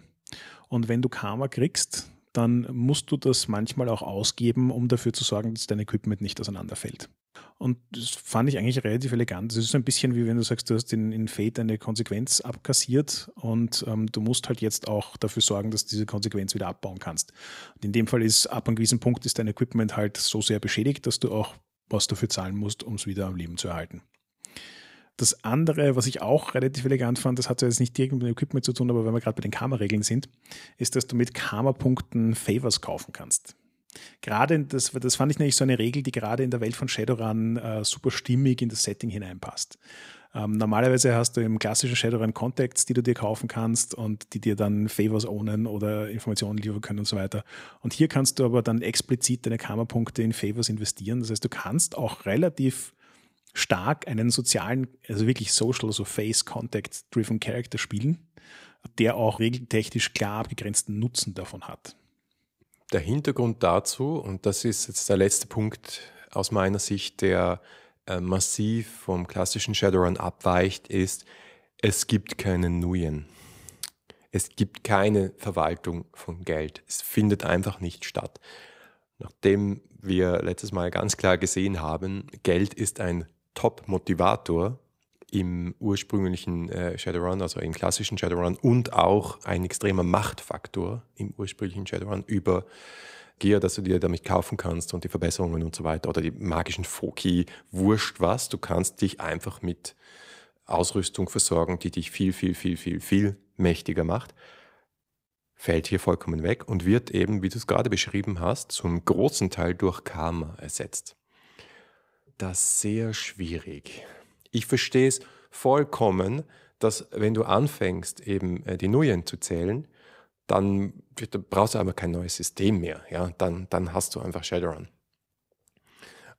Und wenn du Karma kriegst, dann musst du das manchmal auch ausgeben, um dafür zu sorgen, dass dein Equipment nicht auseinanderfällt. Und das fand ich eigentlich relativ elegant. Das ist so ein bisschen wie wenn du sagst, du hast in, in Fate eine Konsequenz abkassiert und ähm, du musst halt jetzt auch dafür sorgen, dass du diese Konsequenz wieder abbauen kannst. Und in dem Fall ist ab einem gewissen Punkt ist dein Equipment halt so sehr beschädigt, dass du auch was dafür zahlen musst, um es wieder am Leben zu erhalten. Das andere, was ich auch relativ elegant fand, das hat jetzt nicht direkt mit dem Equipment zu tun, aber wenn wir gerade bei den Karma-Regeln sind, ist, dass du mit Karma-Punkten Favors kaufen kannst. Gerade das, das fand ich nämlich so eine Regel, die gerade in der Welt von Shadowrun äh, super stimmig in das Setting hineinpasst. Ähm, normalerweise hast du im klassischen Shadowrun Contacts, die du dir kaufen kannst und die dir dann Favors ownen oder Informationen liefern können und so weiter. Und hier kannst du aber dann explizit deine Karma-Punkte in Favors investieren. Das heißt, du kannst auch relativ stark einen sozialen, also wirklich social, also Face-Contact-driven Character spielen, der auch regeltechnisch klar abgegrenzten Nutzen davon hat. Der Hintergrund dazu, und das ist jetzt der letzte Punkt aus meiner Sicht, der äh, massiv vom klassischen Shadowrun abweicht, ist, es gibt keinen Nuyen. Es gibt keine Verwaltung von Geld. Es findet einfach nicht statt. Nachdem wir letztes Mal ganz klar gesehen haben, Geld ist ein Top-Motivator im ursprünglichen äh, Shadowrun, also im klassischen Shadowrun und auch ein extremer Machtfaktor im ursprünglichen Shadowrun über Gear, dass du dir damit kaufen kannst und die Verbesserungen und so weiter oder die magischen Foki, wurscht was, du kannst dich einfach mit Ausrüstung versorgen, die dich viel, viel, viel, viel, viel mächtiger macht, fällt hier vollkommen weg und wird eben, wie du es gerade beschrieben hast, zum großen Teil durch Karma ersetzt. Das sehr schwierig. Ich verstehe es vollkommen, dass wenn du anfängst, eben äh, die Nuyen zu zählen, dann brauchst du aber kein neues System mehr. Ja? Dann, dann hast du einfach Shadowrun.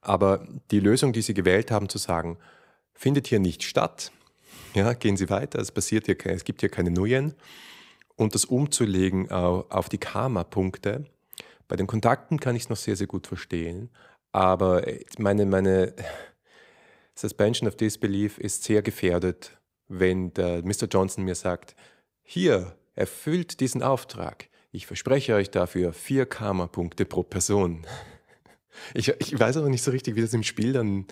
Aber die Lösung, die sie gewählt haben, zu sagen, findet hier nicht statt, ja, gehen Sie weiter, es, passiert hier, es gibt hier keine Nuyen, und das umzulegen auf die Karma-Punkte. Bei den Kontakten kann ich es noch sehr, sehr gut verstehen, aber meine, meine Suspension of Disbelief ist sehr gefährdet, wenn der Mr. Johnson mir sagt, hier, erfüllt diesen Auftrag. Ich verspreche euch dafür vier Karma-Punkte pro Person. Ich, ich, weiß aber nicht so richtig, wie das im Spiel dann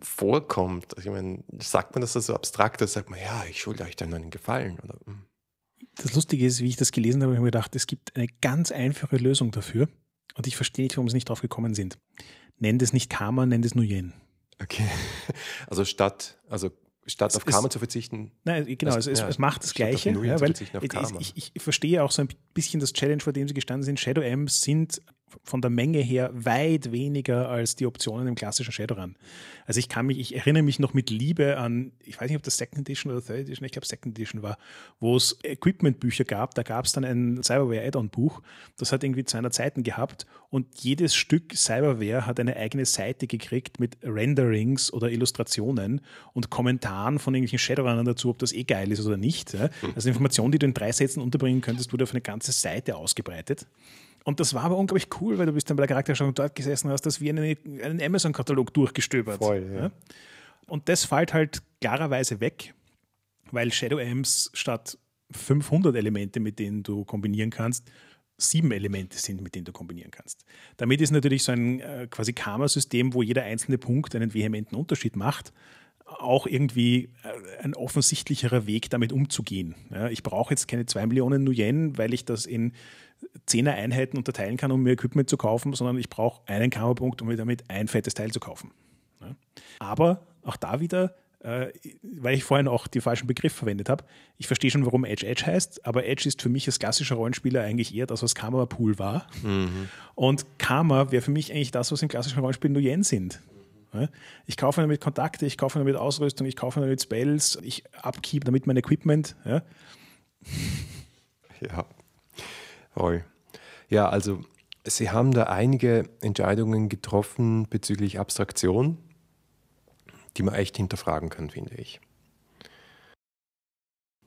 vorkommt. Ich meine, sagt man das so abstrakt, dass sagt man, ja, ich schulde euch dann einen Gefallen. Oder? Hm. Das Lustige ist, wie ich das gelesen habe, habe ich mir gedacht, es gibt eine ganz einfache Lösung dafür. Und ich verstehe nicht, warum sie nicht drauf gekommen sind. Nennt es nicht Karma, nennt es Nuyen. Okay. Also statt, also statt auf Karma zu verzichten. Nein, genau, also es, ja, es, macht das Gleiche. Ja, weil ich, ich, ich, verstehe auch so ein bisschen das Challenge, vor dem sie gestanden sind. Shadow Amps sind von der Menge her weit weniger als die Optionen im klassischen Shadowrun. Also ich kann mich, ich erinnere mich noch mit Liebe an, ich weiß nicht, ob das Second Edition oder Third Edition, ich glaube Second Edition war, wo es Equipment-Bücher gab. Da gab es dann ein Cyberware-Add-on-Buch. Das hat irgendwie 200 Seiten gehabt und jedes Stück Cyberware hat eine eigene Seite gekriegt mit Renderings oder Illustrationen und Kommentaren von irgendwelchen Shadowrunnern dazu, ob das eh geil ist oder nicht. Also Informationen, die du in drei Sätzen unterbringen könntest, wurde auf eine ganze Seite ausgebreitet. Und das war aber unglaublich cool, weil du bist dann bei der Charakterstellung dort gesessen hast, das wie einen, einen Amazon-Katalog durchgestöbert. Voll, ja. Und das fällt halt klarerweise weg, weil Shadow Amps statt 500 Elemente, mit denen du kombinieren kannst, sieben Elemente sind, mit denen du kombinieren kannst. Damit ist natürlich so ein äh, quasi Karma-System, wo jeder einzelne Punkt einen vehementen Unterschied macht, auch irgendwie äh, ein offensichtlicherer Weg, damit umzugehen. Ja, ich brauche jetzt keine zwei Millionen Nuyen, weil ich das in zehner Einheiten unterteilen kann, um mir Equipment zu kaufen, sondern ich brauche einen Kammerpunkt, um mir damit ein fettes Teil zu kaufen. Ja. Aber auch da wieder, äh, weil ich vorhin auch den falschen Begriff verwendet habe, ich verstehe schon, warum Edge Edge heißt, aber Edge ist für mich als klassischer Rollenspieler eigentlich eher das, was Karma Pool war. Mhm. Und Karma wäre für mich eigentlich das, was im klassischen Rollenspiel nur Yen sind. Ich kaufe damit Kontakte, ich kaufe damit Ausrüstung, ich kaufe damit Spells, ich upkeep damit mein Equipment. Ja. ja. Voll. Ja, also Sie haben da einige Entscheidungen getroffen bezüglich Abstraktion, die man echt hinterfragen kann, finde ich.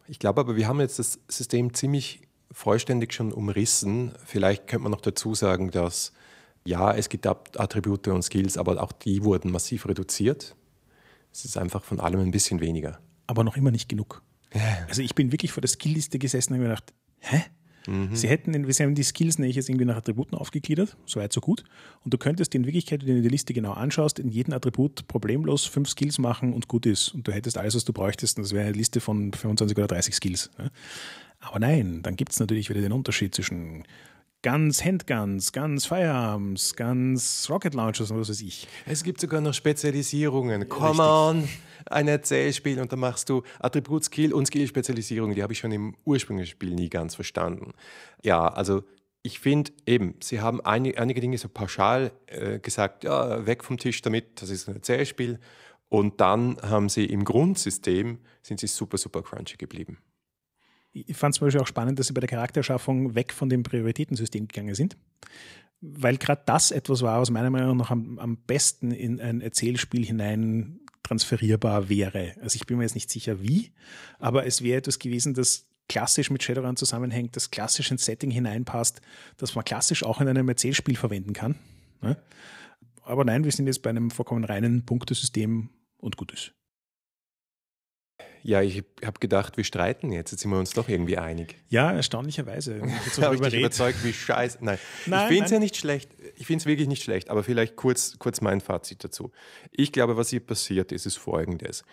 Ich glaube aber, wir haben jetzt das System ziemlich vollständig schon umrissen. Vielleicht könnte man noch dazu sagen, dass ja, es gibt Attribute und Skills, aber auch die wurden massiv reduziert. Es ist einfach von allem ein bisschen weniger. Aber noch immer nicht genug. Also ich bin wirklich vor der Skillliste gesessen und habe mir gedacht, hä? Mhm. Sie hätten, sie haben die Skills nämlich jetzt irgendwie nach Attributen aufgegliedert, soweit so gut. Und du könntest in Wirklichkeit, wenn du dir die Liste genau anschaust, in jedem Attribut problemlos fünf Skills machen und gut ist. Und du hättest alles, was du bräuchtest. Und das wäre eine Liste von 25 oder 30 Skills. Aber nein, dann gibt es natürlich wieder den Unterschied zwischen ganz Handguns, ganz Firearms, ganz Rocket Launchers und was weiß ich. Es gibt sogar noch Spezialisierungen. Come on, ein Erzählspiel und dann machst du Attribut, Skill und Skill-Spezialisierung. Die habe ich schon im ursprünglichen Spiel nie ganz verstanden. Ja, also ich finde eben, sie haben einige, einige Dinge so pauschal äh, gesagt, ja, weg vom Tisch damit, das ist ein Erzählspiel. Und dann haben sie im Grundsystem, sind sie super, super crunchy geblieben. Ich fand es zum Beispiel auch spannend, dass sie bei der Charakterschaffung weg von dem Prioritätensystem gegangen sind, weil gerade das etwas war, was meiner Meinung nach am, am besten in ein Erzählspiel hinein transferierbar wäre. Also ich bin mir jetzt nicht sicher wie, aber es wäre etwas gewesen, das klassisch mit Shadowrun zusammenhängt, das klassisch ins Setting hineinpasst, das man klassisch auch in einem Erzählspiel verwenden kann. Ne? Aber nein, wir sind jetzt bei einem vollkommen reinen Punktesystem und gut ist. Ja, ich habe gedacht, wir streiten jetzt. Jetzt sind wir uns doch irgendwie einig. Ja, erstaunlicherweise. Ich habe dich überzeugt, wie scheiße. Nein, nein ich finde es ja nicht schlecht. Ich finde es wirklich nicht schlecht. Aber vielleicht kurz, kurz mein Fazit dazu. Ich glaube, was hier passiert ist, ist folgendes.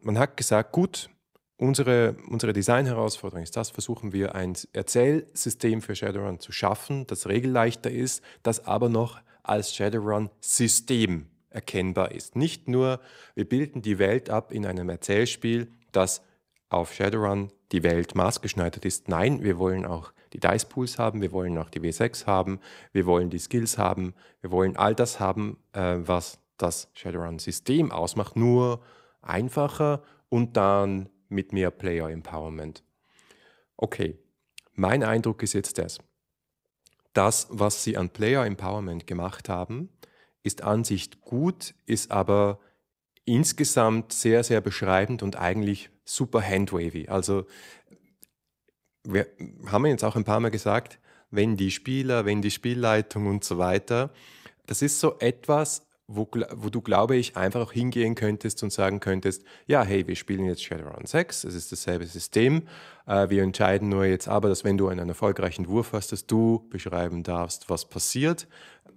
Man hat gesagt, gut, unsere, unsere Design-Herausforderung ist das, versuchen wir ein Erzählsystem für Shadowrun zu schaffen, das regelleichter ist, das aber noch als Shadowrun-System erkennbar ist. Nicht nur, wir bilden die Welt ab in einem Erzählspiel, das auf Shadowrun die Welt maßgeschneidert ist. Nein, wir wollen auch die Dice Pools haben, wir wollen auch die W6 haben, wir wollen die Skills haben, wir wollen all das haben, äh, was das Shadowrun-System ausmacht, nur einfacher und dann mit mehr Player Empowerment. Okay, mein Eindruck ist jetzt das. Das, was sie an Player Empowerment gemacht haben, ist an sich gut, ist aber insgesamt sehr, sehr beschreibend und eigentlich super handwavy. Also wir haben jetzt auch ein paar Mal gesagt, wenn die Spieler, wenn die Spielleitung und so weiter, das ist so etwas, wo, wo du, glaube ich, einfach auch hingehen könntest und sagen könntest, ja, hey, wir spielen jetzt Shadowrun 6, es ist dasselbe System, äh, wir entscheiden nur jetzt aber, dass wenn du einen erfolgreichen Wurf hast, dass du beschreiben darfst, was passiert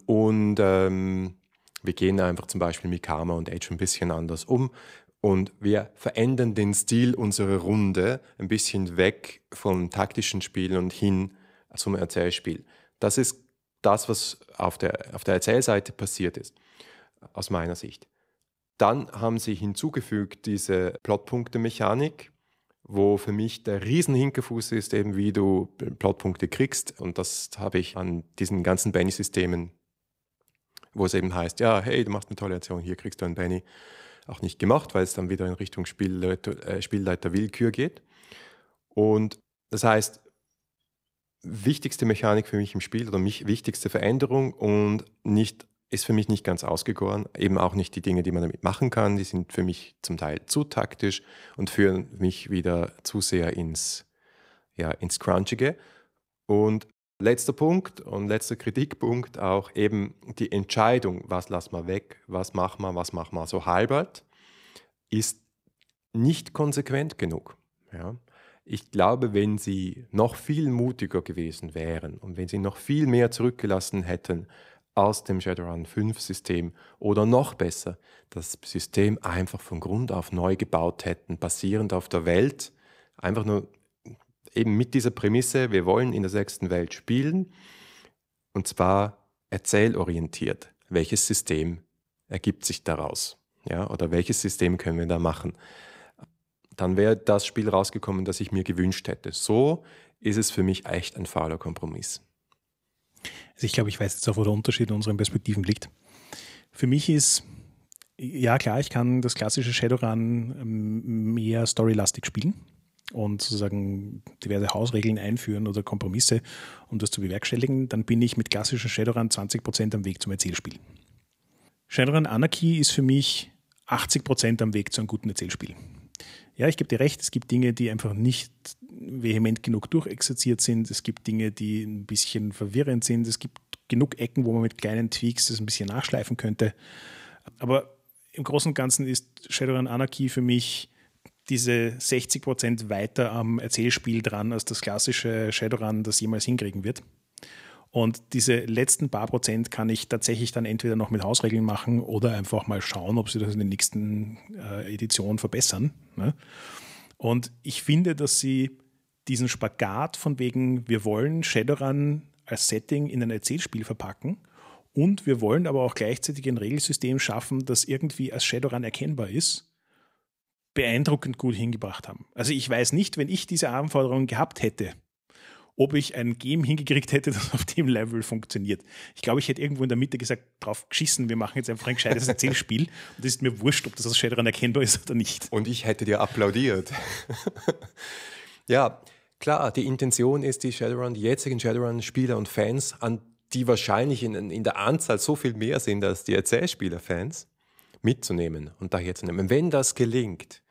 und ähm, wir gehen einfach zum Beispiel mit Karma und Edge ein bisschen anders um und wir verändern den Stil unserer Runde ein bisschen weg vom taktischen Spiel und hin zum Erzählspiel. Das ist das, was auf der, auf der Erzählseite passiert ist aus meiner Sicht. Dann haben sie hinzugefügt diese Plotpunkte-Mechanik, wo für mich der Riesenhinkerfuß ist, eben wie du Plotpunkte kriegst. Und das habe ich an diesen ganzen Benny-Systemen, wo es eben heißt, ja, hey, du machst eine tolle Aktion, hier kriegst du einen Benny, auch nicht gemacht, weil es dann wieder in Richtung Spielleiter, äh, Spielleiter Willkür geht. Und das heißt, wichtigste Mechanik für mich im Spiel oder mich wichtigste Veränderung und nicht ist für mich nicht ganz ausgegoren. Eben auch nicht die Dinge, die man damit machen kann. Die sind für mich zum Teil zu taktisch und führen mich wieder zu sehr ins, ja, ins Crunchige. Und letzter Punkt und letzter Kritikpunkt auch eben die Entscheidung, was lassen wir weg, was machen wir, was machen wir so halbert, ist nicht konsequent genug. Ja. Ich glaube, wenn sie noch viel mutiger gewesen wären und wenn sie noch viel mehr zurückgelassen hätten, aus dem Shadowrun 5 System oder noch besser, das System einfach von Grund auf neu gebaut hätten, basierend auf der Welt, einfach nur eben mit dieser Prämisse, wir wollen in der sechsten Welt spielen und zwar erzählorientiert. Welches System ergibt sich daraus? Ja, oder welches System können wir da machen? Dann wäre das Spiel rausgekommen, das ich mir gewünscht hätte. So ist es für mich echt ein fauler Kompromiss. Also ich glaube, ich weiß jetzt auch, wo der Unterschied in unseren Perspektiven liegt. Für mich ist, ja klar, ich kann das klassische Shadowrun ähm, mehr storylastig spielen und sozusagen diverse Hausregeln einführen oder Kompromisse, um das zu bewerkstelligen, dann bin ich mit klassischem Shadowrun 20% am Weg zum Erzählspiel. Shadowrun Anarchy ist für mich 80% am Weg zu einem guten Erzählspiel. Ja, ich gebe dir recht, es gibt Dinge, die einfach nicht vehement genug durchexerziert sind. Es gibt Dinge, die ein bisschen verwirrend sind. Es gibt genug Ecken, wo man mit kleinen Tweaks das ein bisschen nachschleifen könnte. Aber im Großen und Ganzen ist Shadowrun Anarchy für mich diese 60 Prozent weiter am Erzählspiel dran als das klassische Shadowrun, das jemals hinkriegen wird. Und diese letzten paar Prozent kann ich tatsächlich dann entweder noch mit Hausregeln machen oder einfach mal schauen, ob sie das in der nächsten äh, Edition verbessern. Ne? Und ich finde, dass sie diesen Spagat von wegen, wir wollen Shadowrun als Setting in ein Erzählspiel verpacken und wir wollen aber auch gleichzeitig ein Regelsystem schaffen, das irgendwie als Shadowrun erkennbar ist, beeindruckend gut hingebracht haben. Also ich weiß nicht, wenn ich diese Anforderungen gehabt hätte, ob ich ein Game hingekriegt hätte, das auf dem Level funktioniert. Ich glaube, ich hätte irgendwo in der Mitte gesagt, drauf geschissen, wir machen jetzt einfach ein gescheites Erzählspiel und es ist mir wurscht, ob das als Shadowrun erkennbar ist oder nicht. Und ich hätte dir applaudiert. ja, klar, die Intention ist, die Shadowrun, die jetzigen Shadowrun-Spieler und Fans, an die wahrscheinlich in, in der Anzahl so viel mehr sind als die Erzählspieler-Fans, mitzunehmen und daher zu nehmen. Wenn das gelingt,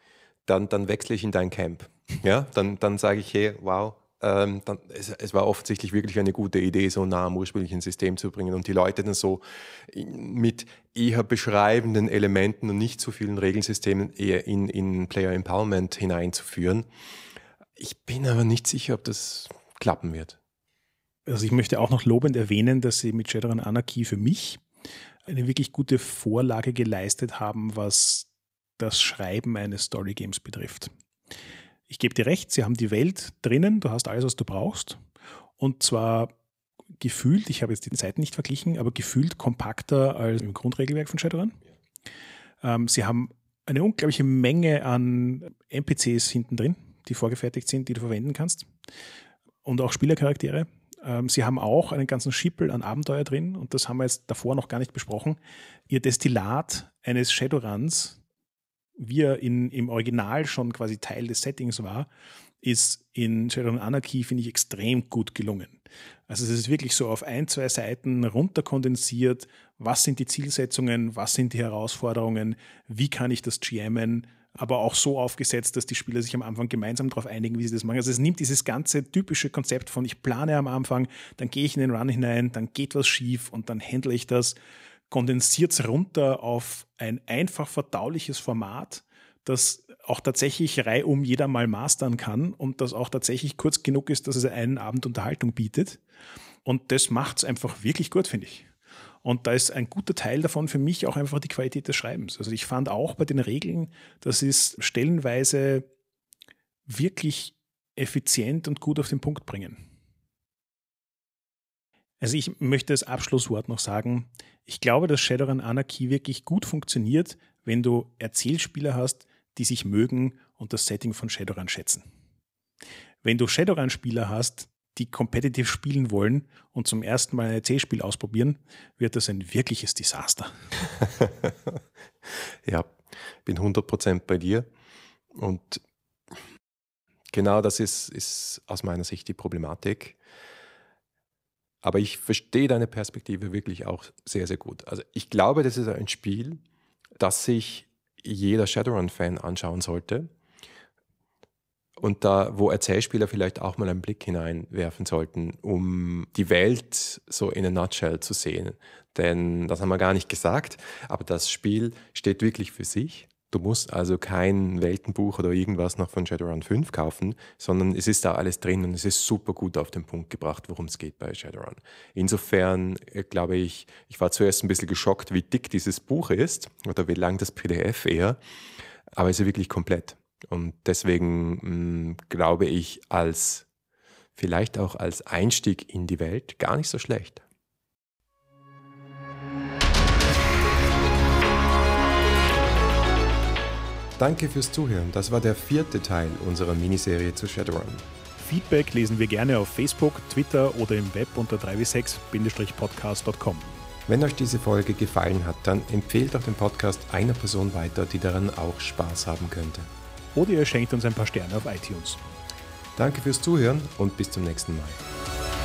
dann, dann wechsle ich in dein Camp. Ja, dann, dann sage ich, hey, wow, ähm, dann, es, es, war offensichtlich wirklich eine gute Idee, so nah am ursprünglichen System zu bringen und die Leute dann so mit eher beschreibenden Elementen und nicht so vielen Regelsystemen eher in, in Player Empowerment hineinzuführen. Ich bin aber nicht sicher, ob das klappen wird. Also ich möchte auch noch lobend erwähnen, dass Sie mit Shadowrun Anarchy für mich eine wirklich gute Vorlage geleistet haben, was das Schreiben eines Story Games betrifft ich gebe dir recht, sie haben die Welt drinnen, du hast alles, was du brauchst. Und zwar gefühlt, ich habe jetzt die Seiten nicht verglichen, aber gefühlt kompakter als im Grundregelwerk von Shadowrun. Ähm, sie haben eine unglaubliche Menge an NPCs hinten drin, die vorgefertigt sind, die du verwenden kannst. Und auch Spielercharaktere. Ähm, sie haben auch einen ganzen Schippel an Abenteuer drin und das haben wir jetzt davor noch gar nicht besprochen. Ihr Destillat eines Shadowruns, wie er in, im Original schon quasi Teil des Settings war, ist in Shadowrun Anarchy, finde ich, extrem gut gelungen. Also es ist wirklich so auf ein, zwei Seiten runterkondensiert, was sind die Zielsetzungen, was sind die Herausforderungen, wie kann ich das GMen, aber auch so aufgesetzt, dass die Spieler sich am Anfang gemeinsam darauf einigen, wie sie das machen. Also es nimmt dieses ganze typische Konzept von ich plane am Anfang, dann gehe ich in den Run hinein, dann geht was schief und dann handle ich das, kondensiert es runter auf ein einfach verdauliches Format, das auch tatsächlich reihum jeder mal mastern kann und das auch tatsächlich kurz genug ist, dass es einen Abend Unterhaltung bietet. Und das macht es einfach wirklich gut, finde ich. Und da ist ein guter Teil davon für mich auch einfach die Qualität des Schreibens. Also ich fand auch bei den Regeln, das ist stellenweise wirklich effizient und gut auf den Punkt bringen. Also ich möchte als Abschlusswort noch sagen, ich glaube, dass Shadowrun Anarchy wirklich gut funktioniert, wenn du Erzählspieler hast, die sich mögen und das Setting von Shadowrun schätzen. Wenn du Shadowrun-Spieler hast, die competitive spielen wollen und zum ersten Mal ein C-Spiel ausprobieren, wird das ein wirkliches Desaster. ja, bin 100% bei dir. Und genau das ist, ist aus meiner Sicht die Problematik. Aber ich verstehe deine Perspektive wirklich auch sehr, sehr gut. Also ich glaube, das ist ein Spiel, das sich jeder Shadowrun-Fan anschauen sollte und da, wo Erzählspieler vielleicht auch mal einen Blick hineinwerfen sollten, um die Welt so in a nutshell zu sehen. Denn das haben wir gar nicht gesagt, aber das Spiel steht wirklich für sich. Du musst also kein Weltenbuch oder irgendwas noch von Shadowrun 5 kaufen, sondern es ist da alles drin und es ist super gut auf den Punkt gebracht, worum es geht bei Shadowrun. Insofern äh, glaube ich, ich war zuerst ein bisschen geschockt, wie dick dieses Buch ist oder wie lang das PDF eher, aber es ist wirklich komplett. Und deswegen mh, mm, glaube ich, als vielleicht auch als Einstieg in die Welt gar nicht so schlecht. Danke fürs Zuhören. Das war der vierte Teil unserer Miniserie zu Shadowrun. Feedback lesen wir gerne auf Facebook, Twitter oder im Web unter 3w6-podcast.com. Wenn euch diese Folge gefallen hat, dann empfehlt doch den Podcast einer Person weiter, die daran auch Spaß haben könnte oder ihr schenkt uns ein paar Sterne auf iTunes. Danke fürs Zuhören und bis zum nächsten Mal.